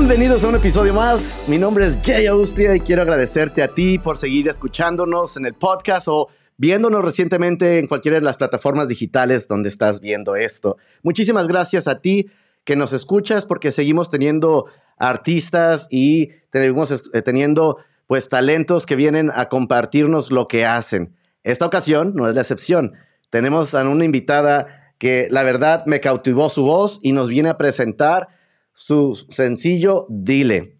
Bienvenidos a un episodio más. Mi nombre es Jay Austria y quiero agradecerte a ti por seguir escuchándonos en el podcast o viéndonos recientemente en cualquiera de las plataformas digitales donde estás viendo esto. Muchísimas gracias a ti que nos escuchas porque seguimos teniendo artistas y tenemos eh, teniendo pues talentos que vienen a compartirnos lo que hacen. Esta ocasión no es la excepción. Tenemos a una invitada que la verdad me cautivó su voz y nos viene a presentar su sencillo Dile.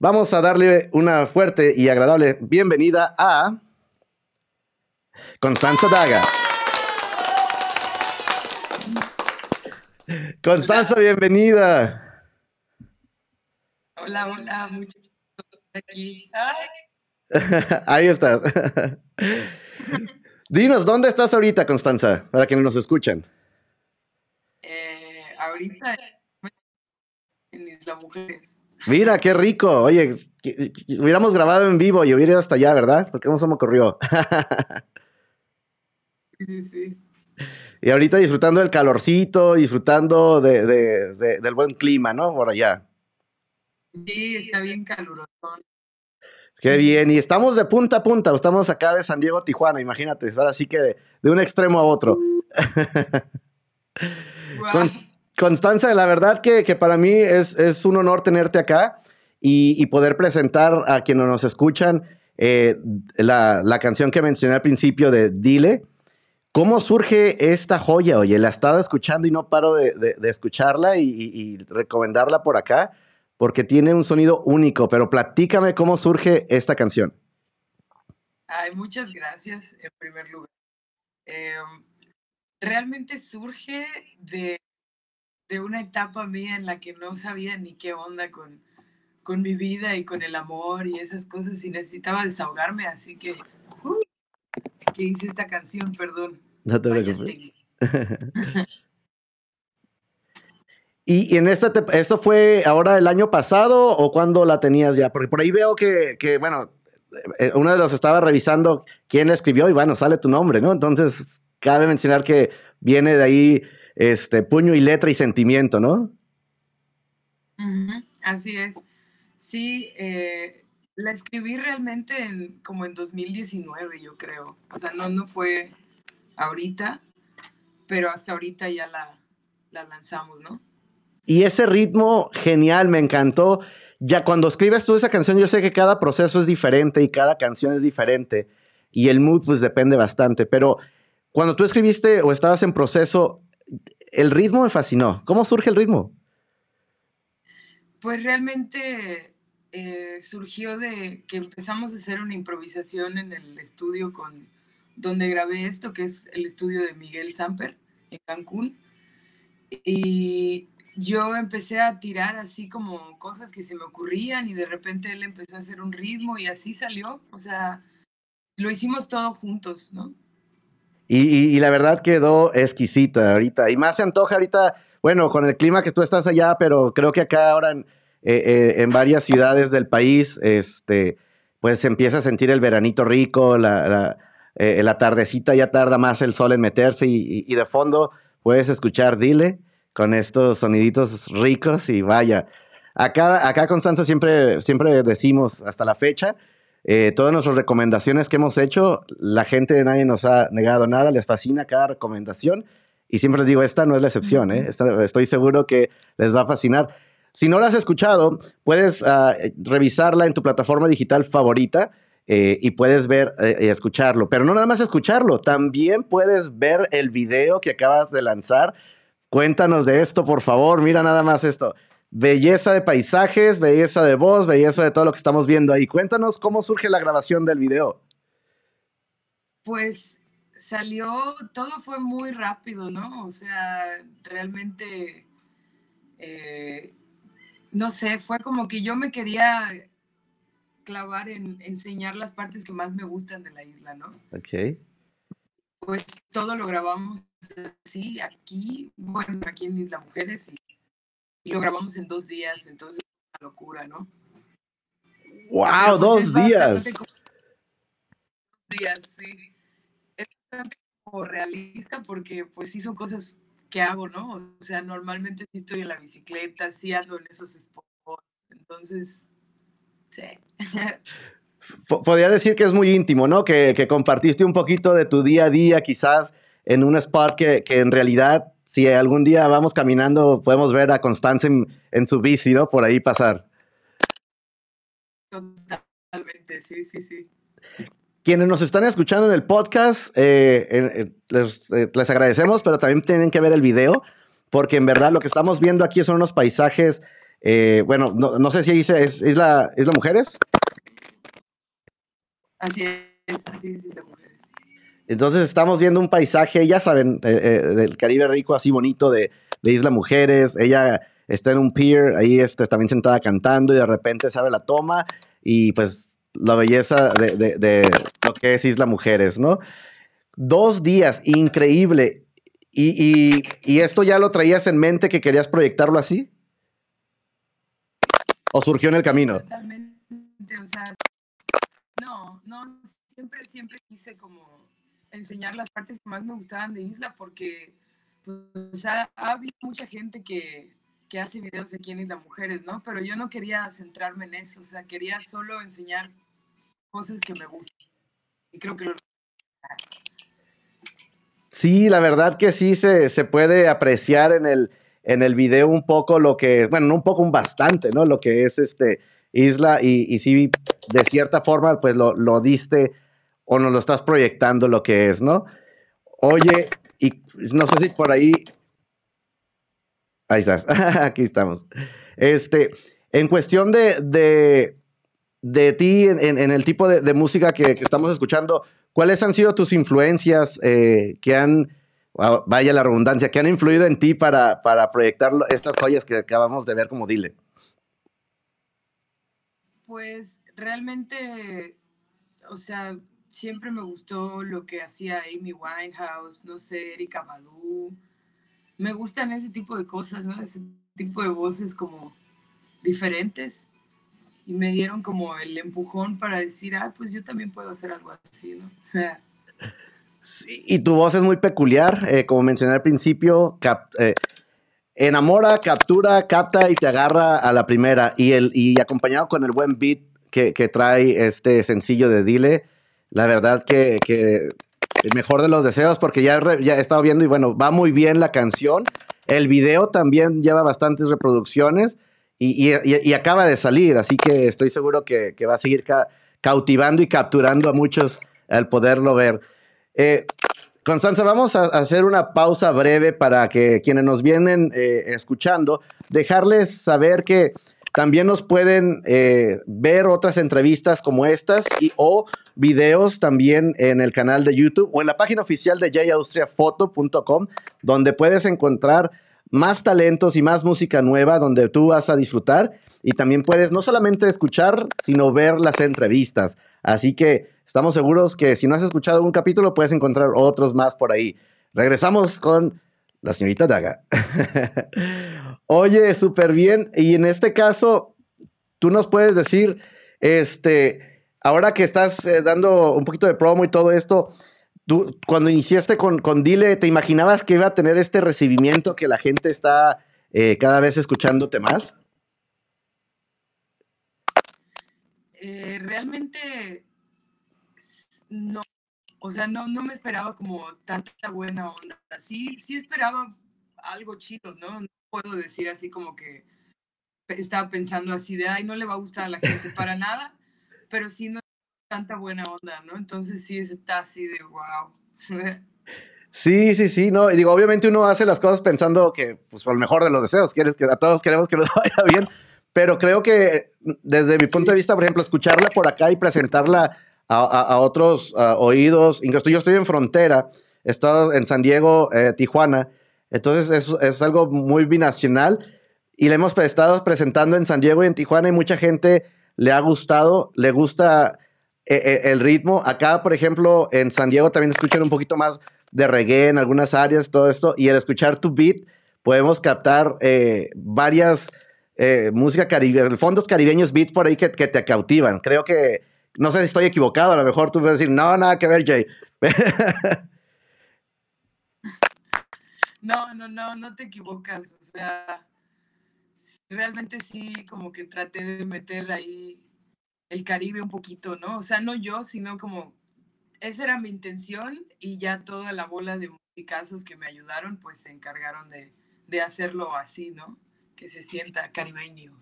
Vamos a darle una fuerte y agradable bienvenida a Constanza Daga. Constanza, bienvenida. Hola, hola, muchachos. Aquí. Ahí estás. Dinos, ¿dónde estás ahorita, Constanza? Para quienes nos escuchan. Eh, ahorita Isla Mujeres. Mira, qué rico. Oye, hubiéramos grabado en vivo y hubiera ido hasta allá, ¿verdad? Porque no se me ocurrió. sí, sí. Y ahorita disfrutando del calorcito, disfrutando de, del buen clima, ¿no? Por allá. Sí, está bien caluroso. Qué bien. Y estamos de punta a punta. Estamos acá de San Diego Tijuana, imagínate. Ahora sí que de, un extremo a otro. Constanza, la verdad que, para mí es, es, un honor tenerte acá y, poder presentar a quienes nos escuchan eh, la, la, canción que mencioné al principio de Dile. ¿Cómo surge esta joya? Oye, la he estado escuchando y no paro de, de, escucharla y, y, recomendarla por acá porque tiene un sonido único, pero platícame cómo surge esta canción. Ay, muchas gracias en primer lugar. Em, realmente surge de de una etapa mía en la que no sabía ni qué onda con, con mi vida y con el amor y esas cosas y necesitaba desahogarme, así que, uh, que hice esta canción, perdón. No te preocupes. ¿Y, en esta, esto fue ahora el año pasado o cuando la tenías ya? Porque por ahí veo que, que, bueno, eh, uno de los estaba revisando quién la escribió y bueno, sale tu nombre, ¿no? Entonces, cabe mencionar que viene de ahí este, puño y letra y sentimiento, ¿no? así es. Sí, eh, la escribí realmente en, como en 2019, yo creo. O sea, no, no fue ahorita, pero hasta ahorita ya la, la lanzamos, ¿no? Y ese ritmo genial, me encantó. Ya cuando escribes tú esa canción, yo sé que cada proceso es diferente y cada canción es diferente. Y el mood, pues depende bastante. Pero cuando tú escribiste o estabas en proceso, el ritmo me fascinó. ¿Cómo surge el ritmo? Pues realmente eh, surgió de que empezamos a hacer una improvisación en el estudio con donde grabé esto, que es el estudio de Miguel Samper en Cancún. Y yo empecé a tirar así como cosas que se me ocurrían y de repente él empezó a hacer un ritmo y así salió. O sea, lo hicimos todo juntos, ¿no? Y, la verdad quedó exquisita ahorita. Y más se antoja ahorita, bueno, con el clima que tú estás allá, pero creo que acá ahora en, eh, eh, varias ciudades del país, este, pues se empieza a sentir el veranito rico, la, eh, tardecita ya tarda más el sol en meterse y, de fondo puedes escuchar Dile con estos soniditos ricos y vaya. Acá, acá Constanza siempre, siempre decimos hasta la fecha eh, todas nuestras recomendaciones que hemos hecho, la gente de nadie nos ha negado nada, les fascina cada recomendación y siempre les digo, esta no es la excepción, ¿eh? estoy seguro que les va a fascinar. Si no la has escuchado, puedes ah, revisarla en tu plataforma digital favorita eh, y puedes ver y escucharlo. Pero no nada más escucharlo, también puedes ver el video que acabas de lanzar. Cuéntanos de esto, por favor. Mira nada más esto belleza de paisajes, belleza de voz, belleza de todo lo que estamos viendo ahí. Cuéntanos cómo surge la grabación del video. Pues salió, todo fue muy rápido, ¿no? O sea, realmente, eh, no sé, fue como que yo me quería clavar en enseñar las partes que más me gustan de la isla, ¿no? Ok. Pues todo lo grabamos así, aquí, bueno, aquí en Isla Mujeres y y lo grabamos en dos días, entonces es una locura, ¿no? ¡Wow! Dos días. Dos días, sí. Es bastante como realista porque pues sí son cosas que hago, ¿no? O sea, normalmente sí estoy en la bicicleta, sí ando en esos spots, Entonces, sí. Podría decir que es muy íntimo, ¿no? Que, que, compartiste un poquito de tu día a día, quizás en un spot que, que en realidad, si algún día vamos caminando, podemos ver a Constance en, en su bici, ¿no? Por ahí pasar. Totalmente, sí, sí, sí. Quienes nos están escuchando en el podcast, eh, les, eh, les, agradecemos, pero también tienen que ver el video, porque en verdad lo que estamos viendo aquí son unos paisajes, eh, bueno, no, no, sé si dice, ¿es, Isla, Isla Mujeres? Así es, así es Isla Mujeres. Entonces estamos viendo un paisaje, ya saben, del Caribe rico, así bonito, de, de Isla Mujeres. Ella está en un pier, ahí está también sentada cantando y de repente se abre la toma y pues la belleza de, lo que es Isla Mujeres, ¿no? Dos días, increíble. Y, esto ya lo traías en mente que querías proyectarlo así? ¿O surgió en el camino? Totalmente, o sea, no, no, siempre, siempre quise como enseñar las partes que más me gustaban de Isla porque pues, ha habido mucha gente que, que hace videos aquí en Isla Mujeres, ¿no? Pero yo no quería centrarme en eso, o sea, quería solo enseñar cosas que me gustan. Y creo que lo... Sí, la verdad que sí se, se puede apreciar en el, en el video un poco lo que, bueno, no un poco, un bastante, ¿no? Lo que es este Isla y, y sí, de cierta forma, pues lo, lo diste o nos lo estás proyectando lo que es, ¿no? Oye, y no sé si por ahí Ahí estás, aquí estamos. Este, en cuestión de, de, de ti, en, el tipo de, música que, que, estamos escuchando, ¿cuáles han sido tus influencias eh, que han, vaya la redundancia, que han influido en ti para, para proyectar estas joyas que acabamos de ver como Dile? Pues realmente, o sea, siempre me gustó lo que hacía Amy Winehouse, no sé, Erika Badu me gustan ese tipo de cosas, ¿no? Ese tipo de voces como diferentes y me dieron como el empujón para decir, ah, pues yo también puedo hacer algo así, ¿no? O sea, y tu voz es muy peculiar, eh, como mencioné al principio, eh, enamora, captura, capta y te agarra a la primera y, el, y acompañado con el buen beat que, que trae este sencillo de Dile, la verdad que, el mejor de los deseos, porque ya, he estado viendo y bueno, va muy bien la canción. El video también lleva bastantes reproducciones y, acaba de salir, así que estoy seguro que, que va a seguir cautivando y capturando a muchos al poderlo ver. Eh, Constanza, vamos a hacer una pausa breve para que quienes nos vienen eh, escuchando, dejarles saber que también nos pueden eh, ver otras entrevistas como estas y o videos también en el canal de YouTube o en la página oficial de jayaustriafoto.com, donde puedes encontrar más talentos y más música nueva donde tú vas a disfrutar y también puedes no solamente escuchar, sino ver las entrevistas. Así que estamos seguros que si no has escuchado un capítulo, puedes encontrar otros más por ahí. Regresamos con la señorita Daga. Oye, súper bien. Y en este caso, tú nos puedes decir, este, ahora que estás eh, dando un poquito de promo y todo esto, tú cuando iniciaste con, con, Dile, ¿te imaginabas que iba a tener este recibimiento que la gente está eh, cada vez escuchándote más? Eh, realmente no, o sea, no, no me esperaba como tanta buena onda. Sí, sí esperaba algo chido, ¿no? No puedo decir así como que estaba pensando así de, ay, no le va a gustar a la gente para nada pero sí no tanta buena onda, ¿no? Entonces sí está así de wow. Sí, sí, sí, no, y digo, obviamente uno hace las cosas pensando que, pues, por el mejor de los deseos, quieres que a todos queremos que nos vaya bien, pero creo que desde mi punto de vista, por ejemplo, escucharla por acá y presentarla a, otros oídos, incluso yo estoy en frontera, he estado en San Diego, eh, Tijuana, entonces es, es, algo muy binacional y le hemos estado presentando en San Diego y en Tijuana y mucha gente le ha gustado, le gusta eh, eh, el ritmo. Acá, por ejemplo, en San Diego también escuchan un poquito más de reggae en algunas áreas, todo esto, y al escuchar tu beat podemos captar eh, varias música caribe, fondos caribeños, beats por ahí que, te cautivan. Creo que, no sé si estoy equivocado, a lo mejor tú puedes decir, no, nada que ver, Jay. No, no, no, no te equivocas. O sea, realmente sí, como que traté de meter ahí el Caribe un poquito, ¿no? O sea, no yo, sino como esa era mi intención y ya toda la bola de musicazos que me ayudaron, pues se encargaron de, de hacerlo así, ¿no? Que se sienta caribeño.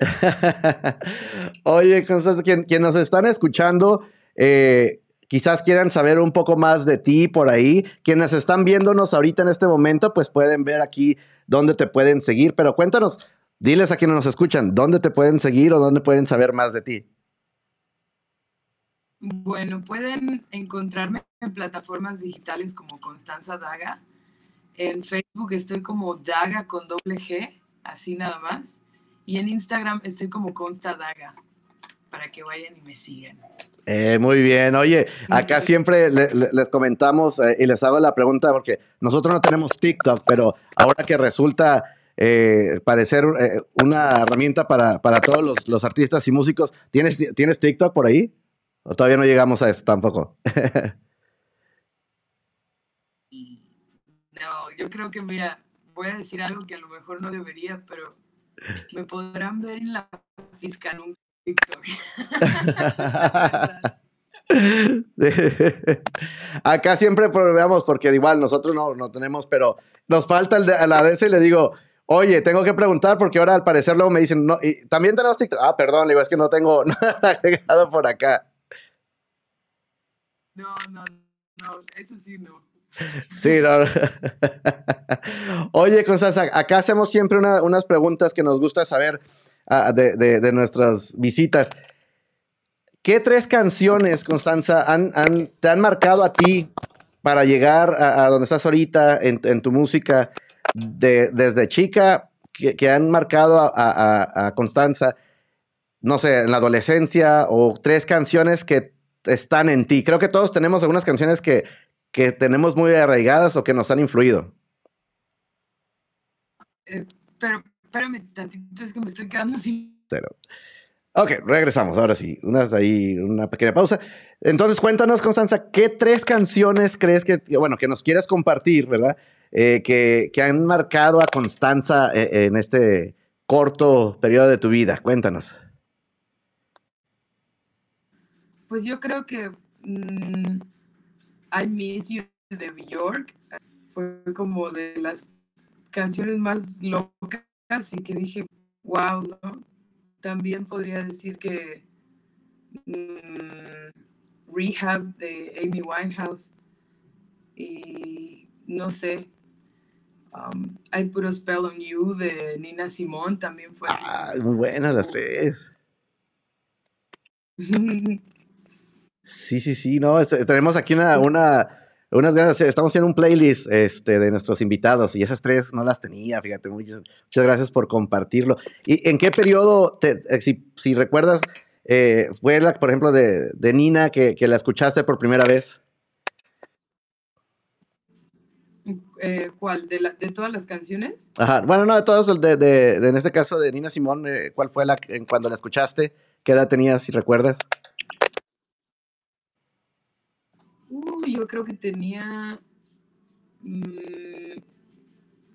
Oye, Constanza, quien, quien, nos están escuchando, eh, quizás quieran saber un poco más de ti por ahí. Quienes están viéndonos ahorita en este momento, pues pueden ver aquí dónde te pueden seguir, pero cuéntanos, diles a quienes nos escuchan, dónde te pueden seguir o dónde pueden saber más de ti. Bueno, pueden encontrarme en plataformas digitales como Constanza Daga. En Facebook estoy como Daga con doble G, así nada más. Y en Instagram estoy como Consta Daga, para que vayan y me sigan. Eh, muy bien. Oye, acá siempre les comentamos eh, y les hago la pregunta porque nosotros no tenemos TikTok, pero ahora que resulta eh, parecer una herramienta para, para todos los, los, artistas y músicos, ¿tienes, ¿tienes TikTok por ahí? ¿O todavía no llegamos a eso tampoco? no, yo creo que, mira, voy a decir algo que a lo mejor no debería, pero me podrán ver en la fiscal un TikTok. Acá siempre probamos porque igual nosotros no, no tenemos, pero nos falta el de, a la vez y le digo, oye, tengo que preguntar porque ahora al parecer luego me dicen, no, y también tenemos TikTok. Ah, perdón, le digo, es que no tengo nada agregado por acá. No, no, no, eso sí no. Sí. Oye, Constanza, acá hacemos siempre unas preguntas que nos gusta saber ah, de, nuestras visitas. ¿Qué tres canciones, Constanza, te han marcado a ti para llegar a, donde estás ahorita en, tu música desde chica, que, han marcado a Constanza, no sé, en la adolescencia, o tres canciones que están en ti. Creo que todos tenemos algunas canciones que, que tenemos muy arraigadas o que nos han influido. Eh, pero espérame tantito, es que me estoy quedando sin... Cero. Ok, regresamos, ahora sí, unas ahí, una pequeña pausa. Entonces, cuéntanos, Constanza, ¿qué tres canciones crees que, bueno, que nos quieras compartir, verdad? Eh, que, que, han marcado a Constanza eh, en este corto periodo de tu vida. Cuéntanos. Pues yo creo que mm, I Miss You de Bjork fue como de las canciones más locas y que dije, wow, ¿no? También podría decir que mm, Rehab de Amy Winehouse y no sé, um, I Put a Spell on You de Nina Simone también fue. Ah, muy buenas las tres. Sí, sí, sí, no, este, tenemos aquí una, una, unas ganas, estamos haciendo un playlist este, de nuestros invitados y esas tres no las tenía, fíjate, muchas, gracias por compartirlo. ¿Y en qué periodo, te, eh, si, si, recuerdas, eh, fue la, por ejemplo, de, de Nina que, que, la escuchaste por primera vez? Eh, ¿Cuál? ¿De, la, ¿De, todas las canciones? Ajá, bueno, no, de todos, de, de, en este caso de Nina Simón, ¿cuál fue la, cuando la escuchaste? ¿Qué edad tenías, si recuerdas? Yo creo que tenía mm,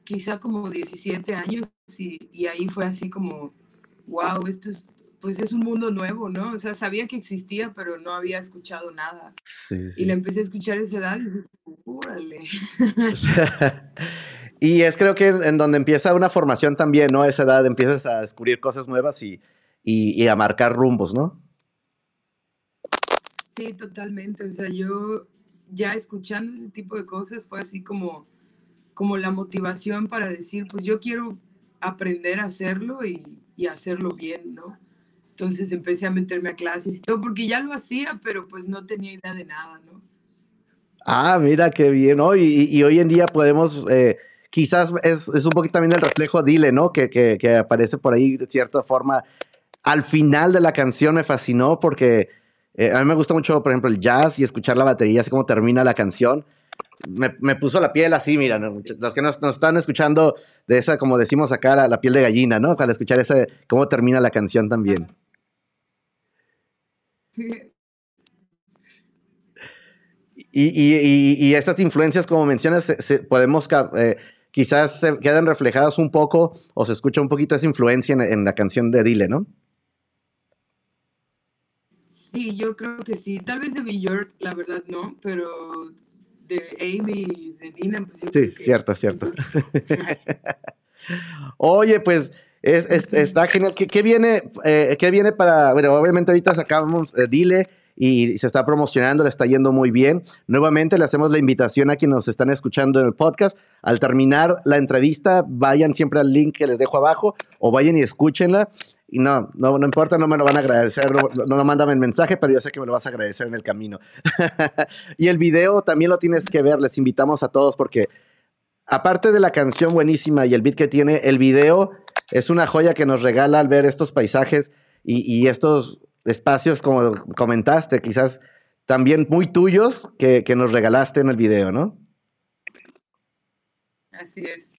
quizá como 17 años y, ahí fue así como, wow, esto es, pues es un mundo nuevo, ¿no? O sea, sabía que existía, pero no había escuchado nada. Y le empecé a escuchar esa edad y dije, ¡úrale! y es creo que en, donde empieza una formación también, ¿no? A esa edad empiezas a descubrir cosas nuevas y, y a marcar rumbos, ¿no? Sí, totalmente. O sea, yo ya escuchando ese tipo de cosas fue así como, como la motivación para decir, pues yo quiero aprender a hacerlo y, y hacerlo bien, ¿no? Entonces empecé a meterme a clases y todo, porque ya lo hacía, pero pues no tenía idea de nada, ¿no? Ah, mira qué bien, ¿no? Y, hoy en día podemos, eh, quizás es, es, un poquito también el reflejo Dile, ¿no? Que, que, aparece por ahí de cierta forma. Al final de la canción me fascinó porque eh, a mí me gusta mucho, por ejemplo, el jazz y escuchar la batería, así como termina la canción. Me, puso la piel así, mira, los que nos, están escuchando de esa, como decimos acá, la, piel de gallina, ¿no? Al escuchar ese, cómo termina la canción también. Y, y, y, estas influencias, como mencionas, podemos eh, quizás se quedan reflejados un poco o se escucha un poquito esa influencia en, la canción de Dile, ¿no? Sí, yo creo que sí. Tal vez de Björk, la verdad no, pero de Amy y de Dina, pues yo Sí, cierto, cierto. Oye, pues está genial. ¿Qué, viene, eh, ¿Qué viene para.? Bueno, obviamente ahorita sacamos eh, Dile y se está promocionando, le está yendo muy bien. Nuevamente le hacemos la invitación a quienes nos están escuchando en el podcast. Al terminar la entrevista, vayan siempre al link que les dejo abajo o vayan y escúchenla. Y no, no, no importa, no me lo van a agradecer, no, no, mándame el mensaje, pero yo sé que me lo vas a agradecer en el camino. y el video también lo tienes que ver, les invitamos a todos porque aparte de la canción buenísima y el beat que tiene, el video es una joya que nos regala al ver estos paisajes y, y estos espacios, como comentaste, quizás también muy tuyos que, que nos regalaste en el video, ¿no? Así es.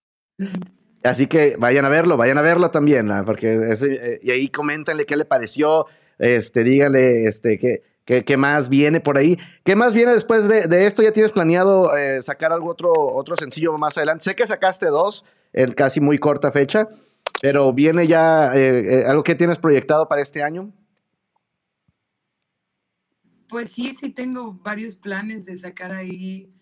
Así que vayan a verlo, vayan a verlo también, porque eh, y ahí coméntenle qué le pareció, este, díganle este, qué, qué, qué, más viene por ahí. ¿Qué más viene después de, de esto? ¿Ya tienes planeado eh, sacar algo otro, otro sencillo más adelante? Sé que sacaste dos en casi muy corta fecha, pero viene ya eh, algo que tienes proyectado para este año. Pues sí, sí tengo varios planes de sacar ahí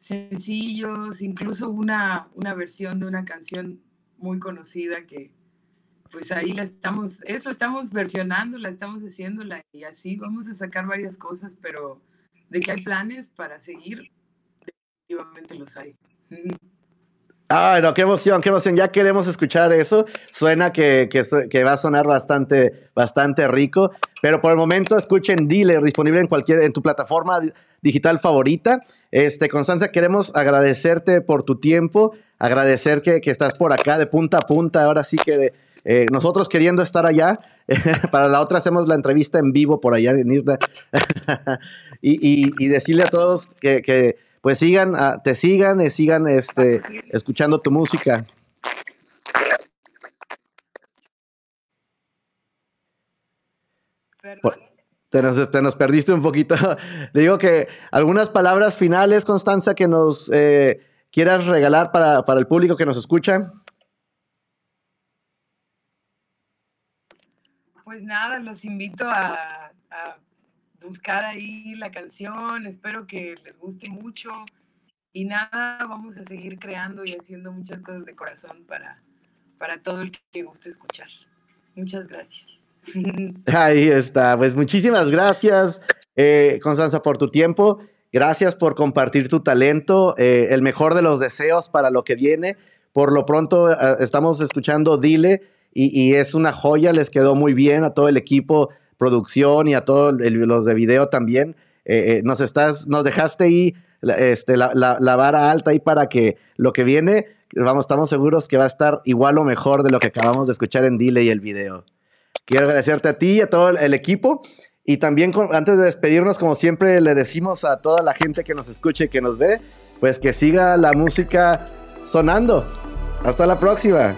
sencillos, incluso una, una versión de una canción muy conocida que pues ahí la estamos, eso estamos versionando, la estamos haciéndola y así vamos a sacar varias cosas, pero de que hay planes para seguir, definitivamente los hay. Ay, no, qué emoción, qué emoción. Ya queremos escuchar eso. Suena que, que, va a sonar bastante, bastante rico. Pero por el momento escuchen Dealer, disponible en cualquier, en tu plataforma digital favorita. Este, Constanza, queremos agradecerte por tu tiempo, agradecer que, que estás por acá de punta a punta. Ahora sí que eh, nosotros queriendo estar allá. Para la otra hacemos la entrevista en vivo por allá en Isla. y, y, y, decirle a todos que pues sigan, ah, te sigan, eh, sigan este, escuchando tu música. Te nos, te nos, perdiste un poquito. digo que algunas palabras finales, Constanza, que nos eh, quieras regalar para, para, el público que nos escucha. Pues nada, los invito a, a buscar ahí la canción, espero que les guste mucho y nada, vamos a seguir creando y haciendo muchas cosas de corazón para, para todo el que guste escuchar. Muchas gracias. Ahí está, pues muchísimas gracias, eh, Constanza, por tu tiempo. Gracias por compartir tu talento, eh, el mejor de los deseos para lo que viene. Por lo pronto eh, estamos escuchando Dile y, y, es una joya, les quedó muy bien a todo el equipo producción y a todos los de video también. Eh, eh, nos estás, nos dejaste ahí este, la, la, vara alta ahí para que lo que viene, vamos, estamos seguros que va a estar igual o mejor de lo que acabamos de escuchar en Dile y el video. Quiero agradecerte a ti y a todo el equipo. Y también antes de despedirnos, como siempre le decimos a toda la gente que nos escuche y que nos ve, pues que siga la música sonando. Hasta la próxima.